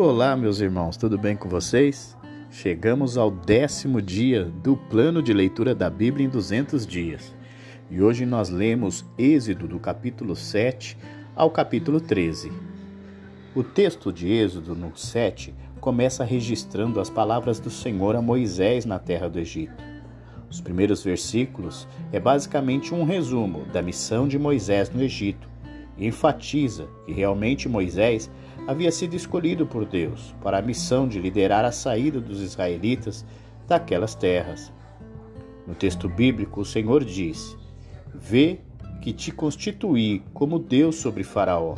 Olá, meus irmãos, tudo bem com vocês? Chegamos ao décimo dia do plano de leitura da Bíblia em 200 dias. E hoje nós lemos Êxodo do capítulo 7 ao capítulo 13. O texto de Êxodo no 7 começa registrando as palavras do Senhor a Moisés na terra do Egito. Os primeiros versículos é basicamente um resumo da missão de Moisés no Egito e enfatiza que realmente Moisés havia sido escolhido por Deus para a missão de liderar a saída dos israelitas daquelas terras. No texto bíblico, o Senhor diz: Vê que te constituí como Deus sobre Faraó.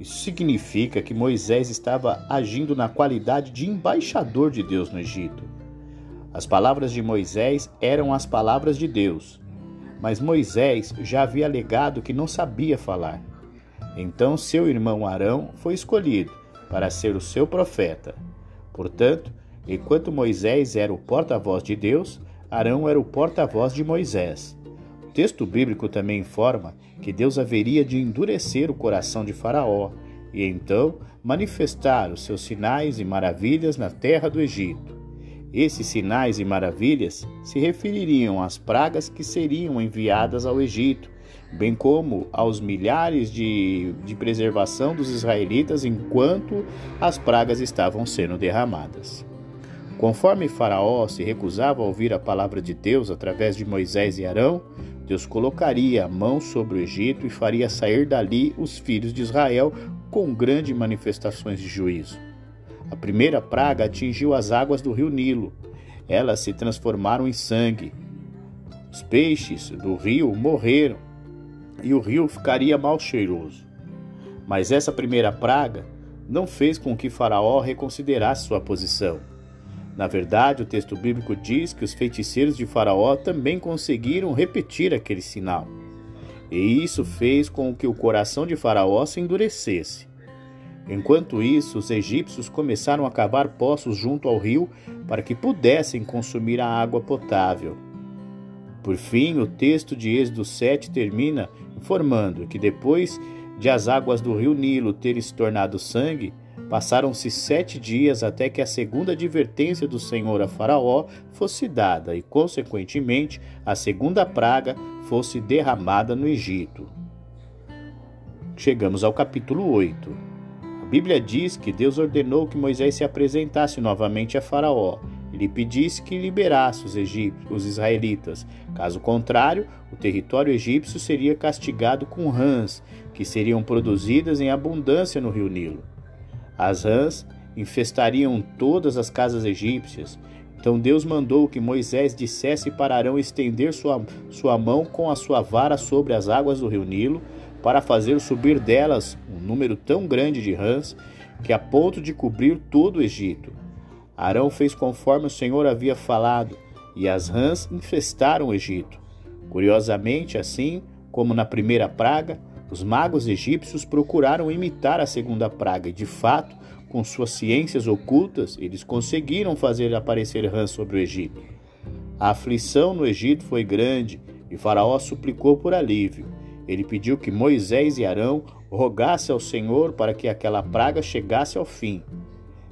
Isso significa que Moisés estava agindo na qualidade de embaixador de Deus no Egito. As palavras de Moisés eram as palavras de Deus, mas Moisés já havia alegado que não sabia falar. Então seu irmão Arão foi escolhido para ser o seu profeta. Portanto, enquanto Moisés era o porta-voz de Deus, Arão era o porta-voz de Moisés. O texto bíblico também informa que Deus haveria de endurecer o coração de Faraó e então manifestar os seus sinais e maravilhas na terra do Egito. Esses sinais e maravilhas se refeririam às pragas que seriam enviadas ao Egito bem como aos milhares de, de preservação dos israelitas enquanto as pragas estavam sendo derramadas. Conforme Faraó se recusava a ouvir a palavra de Deus através de Moisés e Arão, Deus colocaria a mão sobre o Egito e faria sair dali os filhos de Israel com grandes manifestações de juízo. A primeira praga atingiu as águas do rio Nilo. Elas se transformaram em sangue. Os peixes do rio morreram e o rio ficaria mal cheiroso. Mas essa primeira praga não fez com que Faraó reconsiderasse sua posição. Na verdade, o texto bíblico diz que os feiticeiros de Faraó também conseguiram repetir aquele sinal. E isso fez com que o coração de Faraó se endurecesse. Enquanto isso, os egípcios começaram a cavar poços junto ao rio para que pudessem consumir a água potável. Por fim, o texto de Êxodo 7 termina informando que depois de as águas do rio Nilo terem se tornado sangue, passaram-se sete dias até que a segunda advertência do Senhor a Faraó fosse dada e, consequentemente, a segunda praga fosse derramada no Egito. Chegamos ao capítulo 8. Bíblia diz que Deus ordenou que Moisés se apresentasse novamente a Faraó e lhe pedisse que liberasse os, egípcios, os israelitas. Caso contrário, o território egípcio seria castigado com rãs, que seriam produzidas em abundância no rio Nilo. As rãs infestariam todas as casas egípcias. Então Deus mandou que Moisés dissesse para Arão estender sua, sua mão com a sua vara sobre as águas do rio Nilo, para fazer subir delas um número tão grande de rãs que a ponto de cobrir todo o Egito. Arão fez conforme o Senhor havia falado, e as rãs infestaram o Egito. Curiosamente, assim como na primeira praga, os magos egípcios procuraram imitar a segunda praga e, de fato, com suas ciências ocultas, eles conseguiram fazer aparecer rãs sobre o Egito. A aflição no Egito foi grande e Faraó suplicou por alívio. Ele pediu que Moisés e Arão rogassem ao Senhor para que aquela praga chegasse ao fim.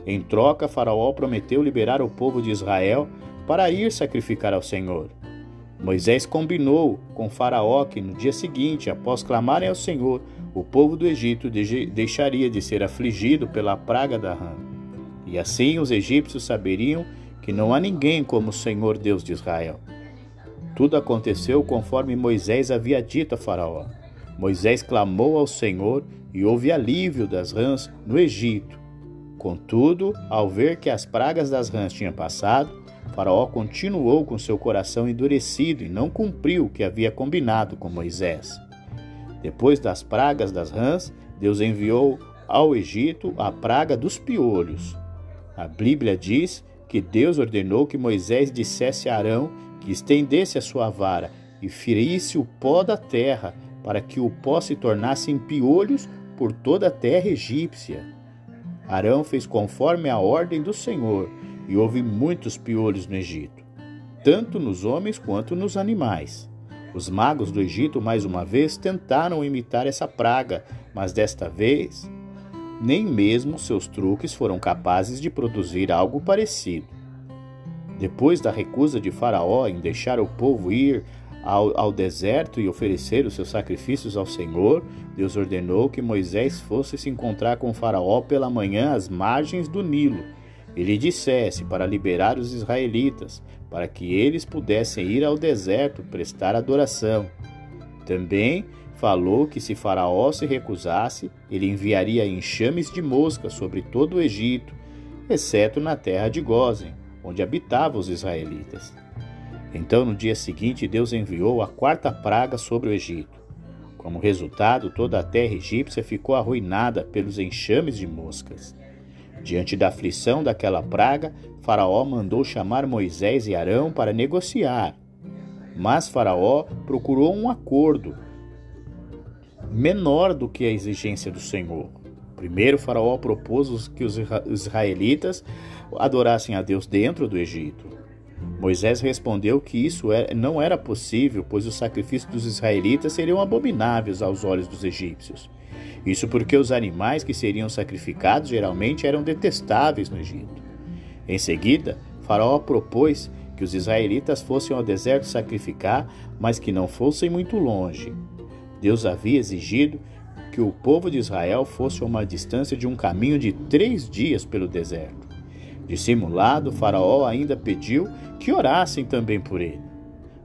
Em troca, Faraó prometeu liberar o povo de Israel para ir sacrificar ao Senhor. Moisés combinou com Faraó que no dia seguinte, após clamarem ao Senhor, o povo do Egito deixaria de ser afligido pela praga da rã. E assim os egípcios saberiam que não há ninguém como o Senhor Deus de Israel. Tudo aconteceu conforme Moisés havia dito a Faraó. Moisés clamou ao Senhor e houve alívio das rãs no Egito. Contudo, ao ver que as pragas das rãs tinham passado, Faraó continuou com seu coração endurecido e não cumpriu o que havia combinado com Moisés. Depois das pragas das rãs, Deus enviou ao Egito a praga dos piolhos. A Bíblia diz que Deus ordenou que Moisés dissesse a Arão estendesse a sua vara e ferisse o pó da terra, para que o pó se tornasse em piolhos por toda a terra egípcia. Arão fez conforme a ordem do Senhor, e houve muitos piolhos no Egito, tanto nos homens quanto nos animais. Os magos do Egito, mais uma vez, tentaram imitar essa praga, mas desta vez nem mesmo seus truques foram capazes de produzir algo parecido. Depois da recusa de Faraó em deixar o povo ir ao, ao, deserto e oferecer os seus sacrifícios ao Senhor, Deus ordenou que Moisés fosse se encontrar com Faraó pela manhã às margens do Nilo. E lhe dissesse para liberar os israelitas, para que eles pudessem ir ao deserto prestar adoração. Também falou que se Faraó se recusasse, ele enviaria enxames de moscas sobre todo o Egito, exceto na terra de Gozen, onde habitavam os israelitas. Então, no dia seguinte, Deus enviou a quarta praga sobre o Egito. Como resultado, toda a terra egípcia ficou arruinada pelos enxames de moscas. Diante da aflição daquela praga, Faraó mandou chamar Moisés e Arão para negociar. Mas Faraó procurou um acordo menor do que a exigência do Senhor. Primeiro, Faraó propôs que os israelitas adorassem a Deus dentro do Egito. Moisés respondeu que isso é, não era possível, pois os sacrifícios dos israelitas seriam abomináveis aos olhos dos egípcios. Isso porque os animais que seriam sacrificados geralmente eram detestáveis no Egito. Em seguida, Faraó propôs que os israelitas fossem ao deserto sacrificar, mas que não fossem muito longe. Deus havia exigido que o povo de Israel fosse a uma distância de um caminho de três dias pelo deserto. Dissimulado, Faraó ainda pediu que orassem também por ele.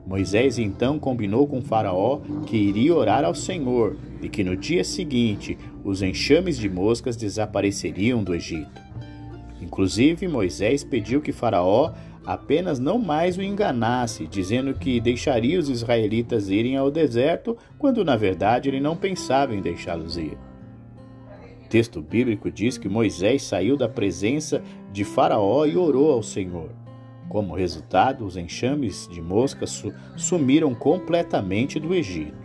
Moisés então combinou com Faraó que iria orar ao Senhor e que no dia seguinte os enxames de moscas desapareceriam do Egito. Inclusive, Moisés pediu que Faraó apenas não mais o enganasse, dizendo que deixaria os israelitas irem ao deserto, quando na verdade ele não pensava em deixá-los ir. O texto bíblico diz que Moisés saiu da presença de Faraó e orou ao Senhor. Como resultado, os enxames de moscas sumiram completamente do Egito.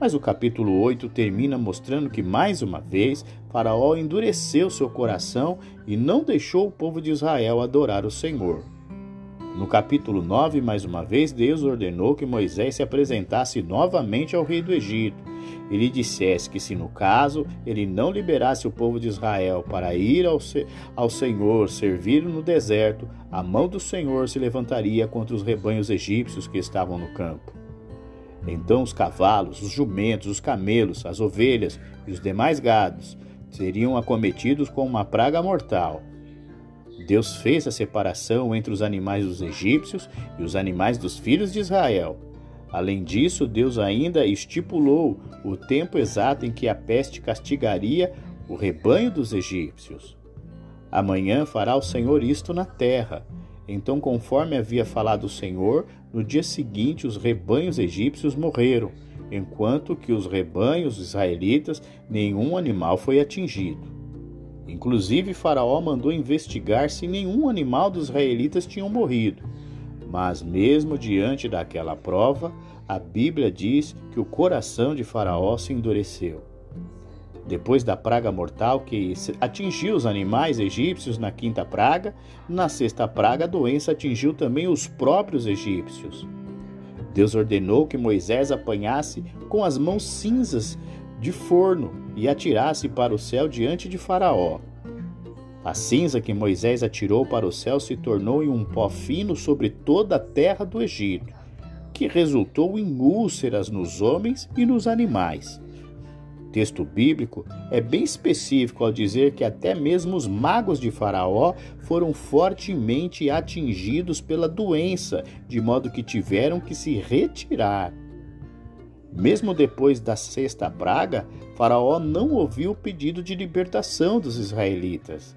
Mas o capítulo 8 termina mostrando que, mais uma vez, Faraó endureceu seu coração e não deixou o povo de Israel adorar o Senhor. No capítulo 9, mais uma vez, Deus ordenou que Moisés se apresentasse novamente ao rei do Egito e lhe dissesse que, se no caso ele não liberasse o povo de Israel para ir ao, ao Senhor servir no deserto, a mão do Senhor se levantaria contra os rebanhos egípcios que estavam no campo. Então os cavalos, os jumentos, os camelos, as ovelhas e os demais gados seriam acometidos com uma praga mortal. Deus fez a separação entre os animais dos egípcios e os animais dos filhos de Israel. Além disso, Deus ainda estipulou o tempo exato em que a peste castigaria o rebanho dos egípcios. Amanhã fará o Senhor isto na terra. Então, conforme havia falado o Senhor, no dia seguinte os rebanhos egípcios morreram, enquanto que os rebanhos israelitas nenhum animal foi atingido. Inclusive, Faraó mandou investigar se nenhum animal dos israelitas tinham morrido. Mas, mesmo diante daquela prova, a Bíblia diz que o coração de Faraó se endureceu. Depois da praga mortal que atingiu os animais egípcios na quinta praga, na sexta praga a doença atingiu também os próprios egípcios. Deus ordenou que Moisés apanhasse com as mãos cinzas de forno e atirasse para o céu diante de Faraó. A cinza que Moisés atirou para o céu se tornou em um pó fino sobre toda a terra do Egito, que resultou em úlceras nos homens e nos animais. O texto bíblico é bem específico ao dizer que até mesmo os magos de Faraó foram fortemente atingidos pela doença, de modo que tiveram que se retirar. Mesmo depois da sexta praga, Faraó não ouviu o pedido de libertação dos israelitas.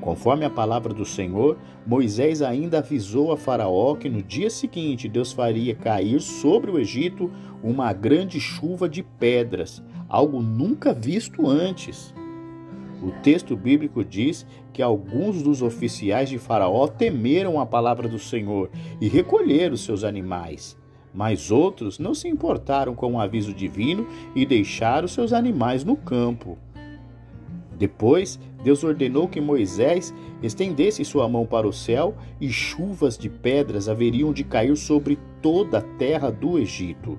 Conforme a palavra do Senhor, Moisés ainda avisou a Faraó que no dia seguinte Deus faria cair sobre o Egito uma grande chuva de pedras, algo nunca visto antes. O texto bíblico diz que alguns dos oficiais de Faraó temeram a palavra do Senhor e recolheram seus animais. Mas outros não se importaram com o aviso divino e deixaram seus animais no campo. Depois, Deus ordenou que Moisés estendesse sua mão para o céu e chuvas de pedras haveriam de cair sobre toda a terra do Egito.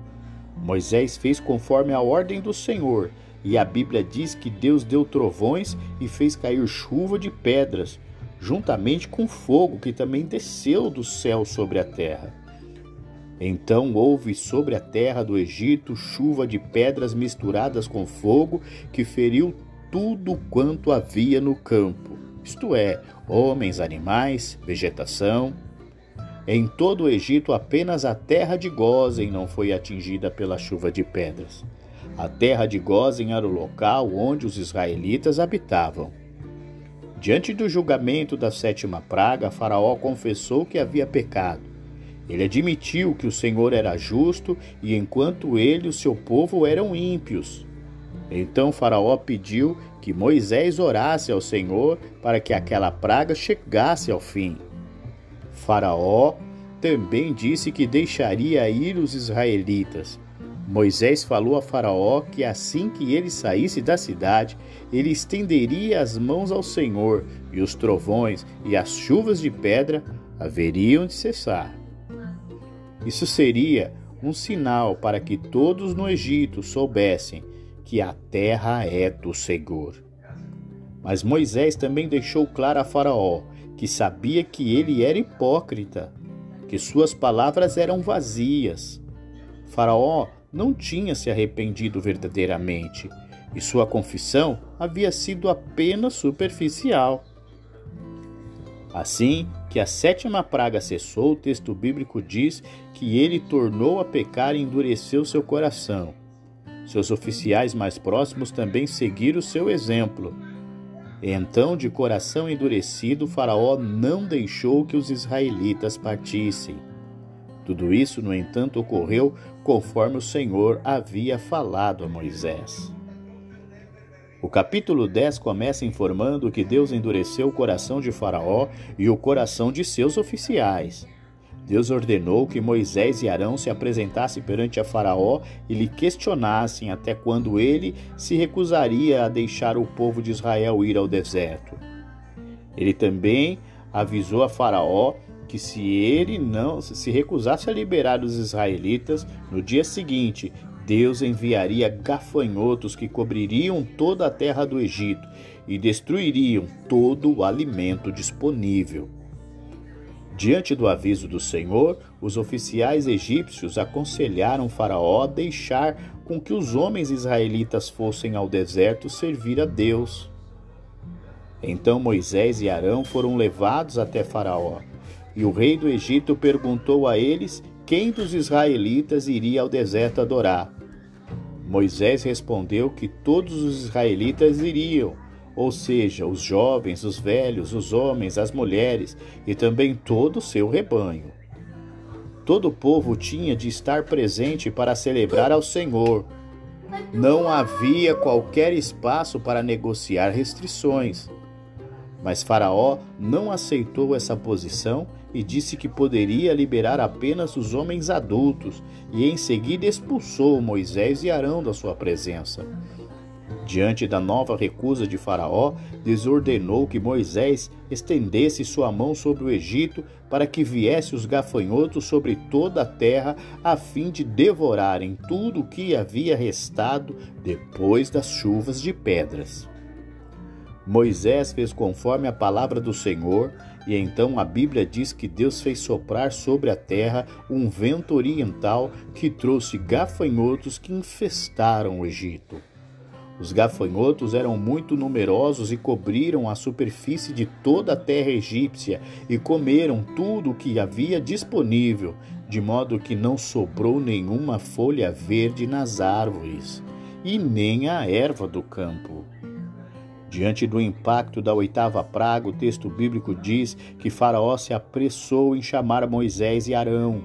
Moisés fez conforme a ordem do Senhor, e a Bíblia diz que Deus deu trovões e fez cair chuva de pedras, juntamente com fogo que também desceu do céu sobre a terra. Então houve sobre a terra do Egito chuva de pedras misturadas com fogo que feriu tudo quanto havia no campo, isto é, homens, animais, vegetação. Em todo o Egito, apenas a terra de Gozen não foi atingida pela chuva de pedras. A terra de Gozen era o local onde os israelitas habitavam. Diante do julgamento da sétima praga, Faraó confessou que havia pecado. Ele admitiu que o Senhor era justo e enquanto ele e o seu povo eram ímpios. Então Faraó pediu que Moisés orasse ao Senhor para que aquela praga chegasse ao fim. Faraó também disse que deixaria ir os israelitas. Moisés falou a Faraó que assim que ele saísse da cidade, ele estenderia as mãos ao Senhor, e os trovões e as chuvas de pedra haveriam de cessar. Isso seria um sinal para que todos no Egito soubessem que a terra é do Senhor. Mas Moisés também deixou claro a Faraó que sabia que ele era hipócrita, que suas palavras eram vazias. Faraó não tinha se arrependido verdadeiramente e sua confissão havia sido apenas superficial. Assim que a sétima praga cessou, o texto bíblico diz que ele tornou a pecar e endureceu seu coração. Seus oficiais mais próximos também seguiram seu exemplo. Então, de coração endurecido, Faraó não deixou que os israelitas partissem. Tudo isso, no entanto, ocorreu conforme o Senhor havia falado a Moisés. O capítulo 10 começa informando que Deus endureceu o coração de Faraó e o coração de seus oficiais. Deus ordenou que Moisés e Arão se apresentassem perante a Faraó e lhe questionassem até quando ele se recusaria a deixar o povo de Israel ir ao deserto. Ele também avisou a Faraó que se ele não se recusasse a liberar os israelitas, no dia seguinte Deus enviaria gafanhotos que cobririam toda a terra do Egito e destruiriam todo o alimento disponível. Diante do aviso do Senhor, os oficiais egípcios aconselharam Faraó a deixar com que os homens israelitas fossem ao deserto servir a Deus. Então Moisés e Arão foram levados até Faraó, e o rei do Egito perguntou a eles quem dos israelitas iria ao deserto adorar. Moisés respondeu que todos os israelitas iriam, ou seja, os jovens, os velhos, os homens, as mulheres e também todo o seu rebanho. Todo o povo tinha de estar presente para celebrar ao Senhor. Não havia qualquer espaço para negociar restrições. Mas Faraó não aceitou essa posição e disse que poderia liberar apenas os homens adultos, e em seguida expulsou Moisés e Arão da sua presença. Diante da nova recusa de Faraó, desordenou que Moisés estendesse sua mão sobre o Egito para que viesse os gafanhotos sobre toda a terra, a fim de devorarem tudo o que havia restado depois das chuvas de pedras. Moisés fez conforme a palavra do Senhor, e então a Bíblia diz que Deus fez soprar sobre a terra um vento oriental que trouxe gafanhotos que infestaram o Egito. Os gafanhotos eram muito numerosos e cobriram a superfície de toda a terra egípcia e comeram tudo o que havia disponível, de modo que não sobrou nenhuma folha verde nas árvores e nem a erva do campo. Diante do impacto da oitava praga, o texto bíblico diz que Faraó se apressou em chamar Moisés e Arão.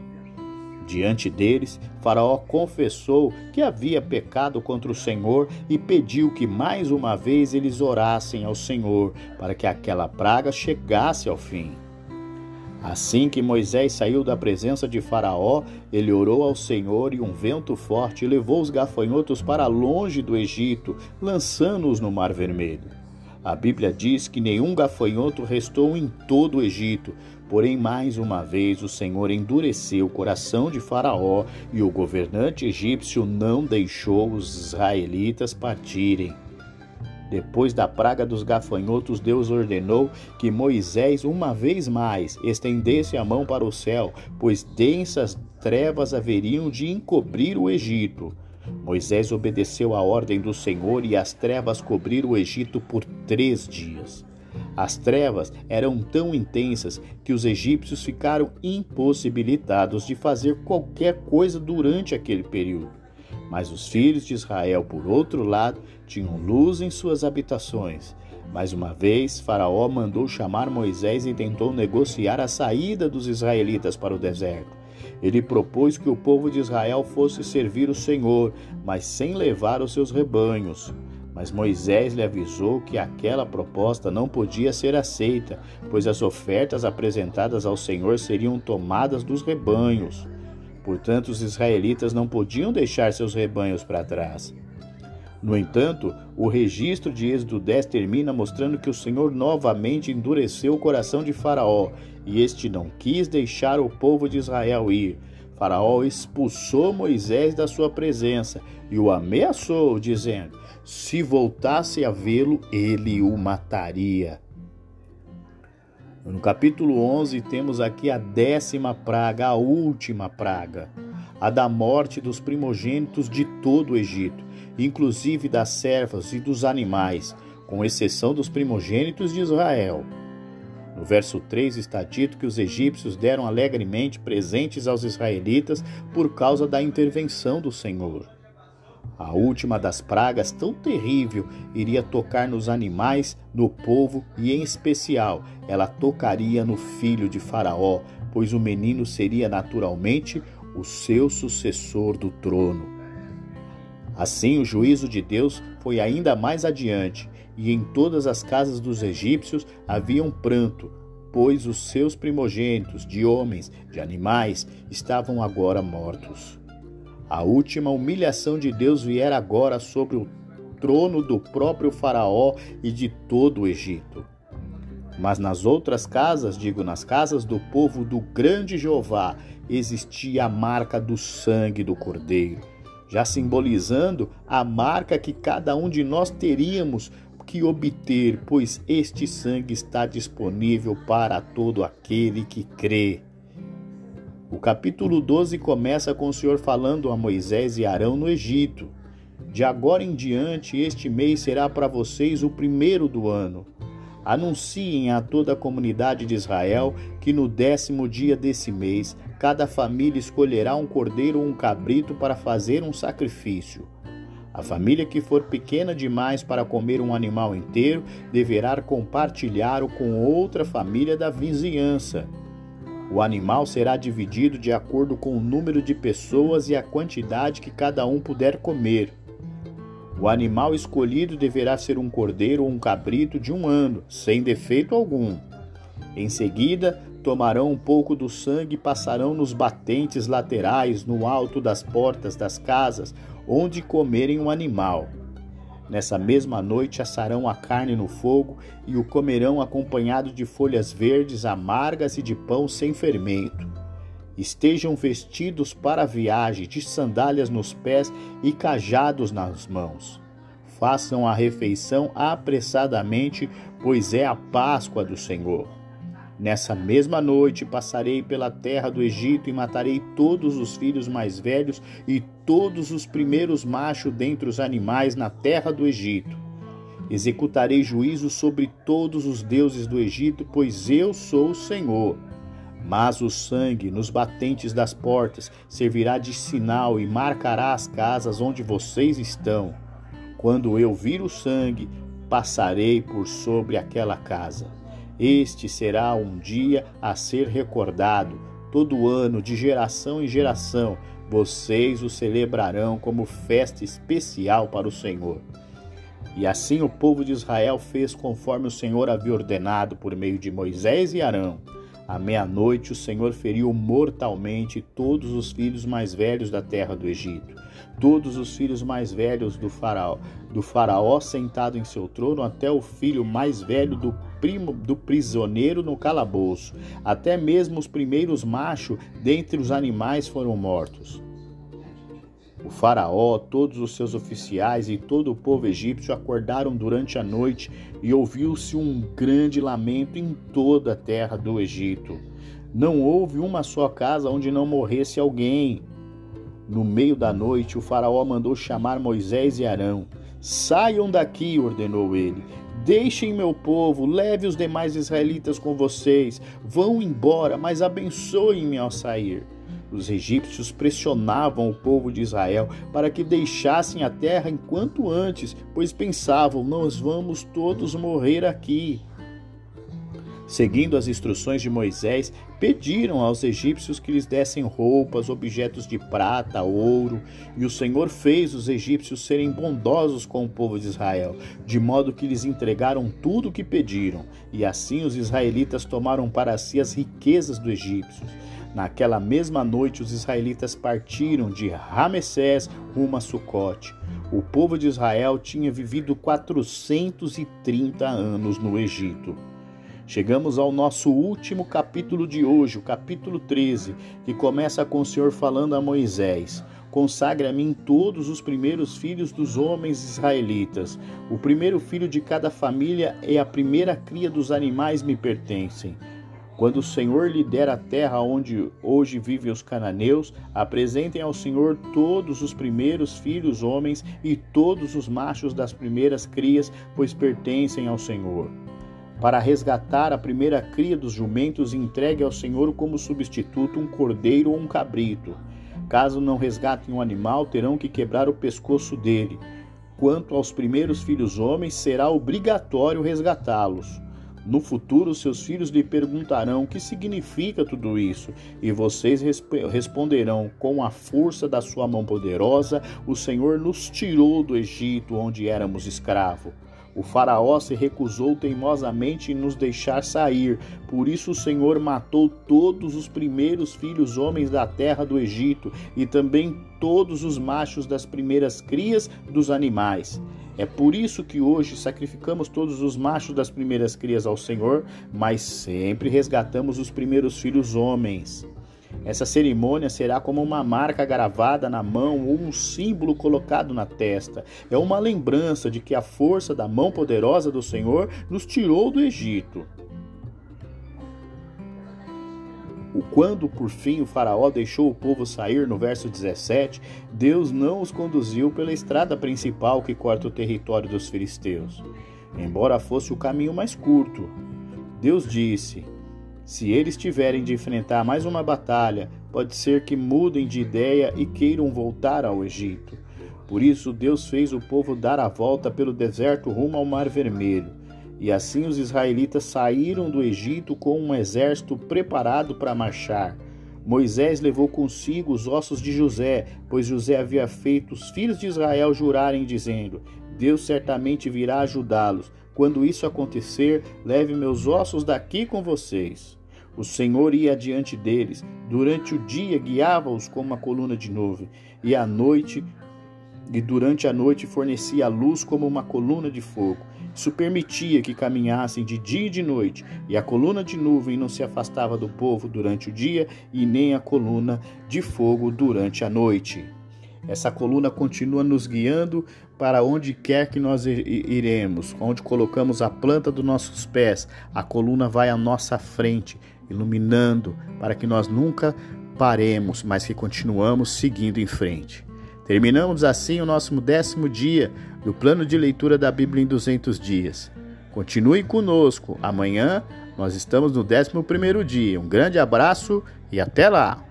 Diante deles, Faraó confessou que havia pecado contra o Senhor e pediu que mais uma vez eles orassem ao Senhor para que aquela praga chegasse ao fim. Assim que Moisés saiu da presença de Faraó, ele orou ao Senhor e um vento forte levou os gafanhotos para longe do Egito, lançando-os no Mar Vermelho. A Bíblia diz que nenhum gafanhoto restou em todo o Egito, porém, mais uma vez, o Senhor endureceu o coração de Faraó e o governante egípcio não deixou os israelitas partirem. Depois da praga dos gafanhotos, Deus ordenou que Moisés, uma vez mais, estendesse a mão para o céu, pois densas trevas haveriam de encobrir o Egito. Moisés obedeceu à ordem do Senhor e as trevas cobriram o Egito por três dias. As trevas eram tão intensas que os egípcios ficaram impossibilitados de fazer qualquer coisa durante aquele período. Mas os filhos de Israel, por outro lado, tinham luz em suas habitações. Mais uma vez, Faraó mandou chamar Moisés e tentou negociar a saída dos israelitas para o deserto. Ele propôs que o povo de Israel fosse servir o Senhor, mas sem levar os seus rebanhos. Mas Moisés lhe avisou que aquela proposta não podia ser aceita, pois as ofertas apresentadas ao Senhor seriam tomadas dos rebanhos. Portanto, os israelitas não podiam deixar seus rebanhos para trás. No entanto, o registro de Êxodo 10 termina mostrando que o Senhor novamente endureceu o coração de Faraó e este não quis deixar o povo de Israel ir. Faraó expulsou Moisés da sua presença e o ameaçou, dizendo: se voltasse a vê-lo, ele o mataria. No capítulo 11, temos aqui a décima praga, a última praga, a da morte dos primogênitos de todo o Egito, inclusive das servas e dos animais, com exceção dos primogênitos de Israel. No verso 3 está dito que os egípcios deram alegremente presentes aos israelitas por causa da intervenção do Senhor. A última das pragas, tão terrível, iria tocar nos animais, no povo e, em especial, ela tocaria no filho de Faraó, pois o menino seria naturalmente o seu sucessor do trono. Assim, o juízo de Deus foi ainda mais adiante, e em todas as casas dos egípcios havia um pranto, pois os seus primogênitos, de homens, de animais, estavam agora mortos. A última humilhação de Deus viera agora sobre o trono do próprio Faraó e de todo o Egito. Mas nas outras casas, digo nas casas do povo do grande Jeová, existia a marca do sangue do Cordeiro, já simbolizando a marca que cada um de nós teríamos que obter, pois este sangue está disponível para todo aquele que crê. O capítulo 12 começa com o Senhor falando a Moisés e Arão no Egito. De agora em diante, este mês será para vocês o primeiro do ano. Anunciem a toda a comunidade de Israel que no décimo dia desse mês, cada família escolherá um cordeiro ou um cabrito para fazer um sacrifício. A família que for pequena demais para comer um animal inteiro deverá compartilhá-lo com outra família da vizinhança. O animal será dividido de acordo com o número de pessoas e a quantidade que cada um puder comer. O animal escolhido deverá ser um cordeiro ou um cabrito de um ano, sem defeito algum. Em seguida, tomarão um pouco do sangue e passarão nos batentes laterais, no alto das portas das casas, onde comerem o animal. Nessa mesma noite assarão a carne no fogo e o comerão acompanhado de folhas verdes amargas e de pão sem fermento. Estejam vestidos para a viagem, de sandálias nos pés e cajados nas mãos. Façam a refeição apressadamente, pois é a Páscoa do Senhor. Nessa mesma noite passarei pela terra do Egito e matarei todos os filhos mais velhos e todos os primeiros machos dentre os animais na terra do Egito. Executarei juízo sobre todos os deuses do Egito, pois eu sou o Senhor. Mas o sangue nos batentes das portas servirá de sinal e marcará as casas onde vocês estão. Quando eu vir o sangue, passarei por sobre aquela casa. Este será um dia a ser recordado, todo ano, de geração em geração. Vocês o celebrarão como festa especial para o Senhor. E assim o povo de Israel fez conforme o Senhor havia ordenado por meio de Moisés e Arão. À meia-noite, o Senhor feriu mortalmente todos os filhos mais velhos da terra do Egito, todos os filhos mais velhos do faraó, do faraó sentado em seu trono, até o filho mais velho do primo do prisioneiro no calabouço. Até mesmo os primeiros machos dentre os animais foram mortos. O faraó, todos os seus oficiais e todo o povo egípcio acordaram durante a noite e ouviu-se um grande lamento em toda a terra do Egito. Não houve uma só casa onde não morresse alguém. No meio da noite, o faraó mandou chamar Moisés e Arão. Saiam daqui, ordenou ele. Deixem meu povo, leve os demais israelitas com vocês. Vão embora, mas abençoem-me ao sair. Os egípcios pressionavam o povo de Israel para que deixassem a terra enquanto antes, pois pensavam: nós vamos todos morrer aqui. Seguindo as instruções de Moisés, pediram aos egípcios que lhes dessem roupas, objetos de prata, ouro, e o Senhor fez os egípcios serem bondosos com o povo de Israel, de modo que lhes entregaram tudo o que pediram, e assim os israelitas tomaram para si as riquezas dos egípcios. Naquela mesma noite, os israelitas partiram de Ramessés rumo a Sucote. O povo de Israel tinha vivido 430 anos no Egito. Chegamos ao nosso último capítulo de hoje, o capítulo 13, que começa com o Senhor falando a Moisés: Consagre a mim todos os primeiros filhos dos homens israelitas. O primeiro filho de cada família e a primeira cria dos animais me pertencem. Quando o Senhor lhe der a terra onde hoje vivem os cananeus, apresentem ao Senhor todos os primeiros filhos homens e todos os machos das primeiras crias, pois pertencem ao Senhor. Para resgatar a primeira cria dos jumentos, entregue ao Senhor como substituto um cordeiro ou um cabrito. Caso não resgatem um animal, terão que quebrar o pescoço dele. Quanto aos primeiros filhos homens, será obrigatório resgatá-los. No futuro, seus filhos lhe perguntarão o que significa tudo isso, e vocês resp responderão: Com a força da sua mão poderosa, o Senhor nos tirou do Egito, onde éramos escravos. O Faraó se recusou teimosamente em nos deixar sair, por isso o Senhor matou todos os primeiros filhos homens da terra do Egito e também todos os machos das primeiras crias dos animais. É por isso que hoje sacrificamos todos os machos das primeiras crias ao Senhor, mas sempre resgatamos os primeiros filhos homens. Essa cerimônia será como uma marca gravada na mão ou um símbolo colocado na testa. É uma lembrança de que a força da mão poderosa do Senhor nos tirou do Egito. Quando por fim o Faraó deixou o povo sair, no verso 17, Deus não os conduziu pela estrada principal que corta o território dos filisteus, embora fosse o caminho mais curto. Deus disse: Se eles tiverem de enfrentar mais uma batalha, pode ser que mudem de ideia e queiram voltar ao Egito. Por isso, Deus fez o povo dar a volta pelo deserto rumo ao Mar Vermelho. E assim os israelitas saíram do Egito com um exército preparado para marchar. Moisés levou consigo os ossos de José, pois José havia feito os filhos de Israel jurarem, dizendo: Deus certamente virá ajudá-los. Quando isso acontecer, leve meus ossos daqui com vocês. O Senhor ia adiante deles. Durante o dia guiava-os como uma coluna de nuvem, e à noite e durante a noite fornecia a luz como uma coluna de fogo. Isso permitia que caminhassem de dia e de noite, e a coluna de nuvem não se afastava do povo durante o dia, e nem a coluna de fogo durante a noite. Essa coluna continua nos guiando para onde quer que nós iremos, onde colocamos a planta dos nossos pés, a coluna vai à nossa frente, iluminando para que nós nunca paremos, mas que continuamos seguindo em frente. Terminamos assim o nosso décimo dia do plano de leitura da Bíblia em 200 dias. Continue conosco. Amanhã nós estamos no décimo primeiro dia. Um grande abraço e até lá!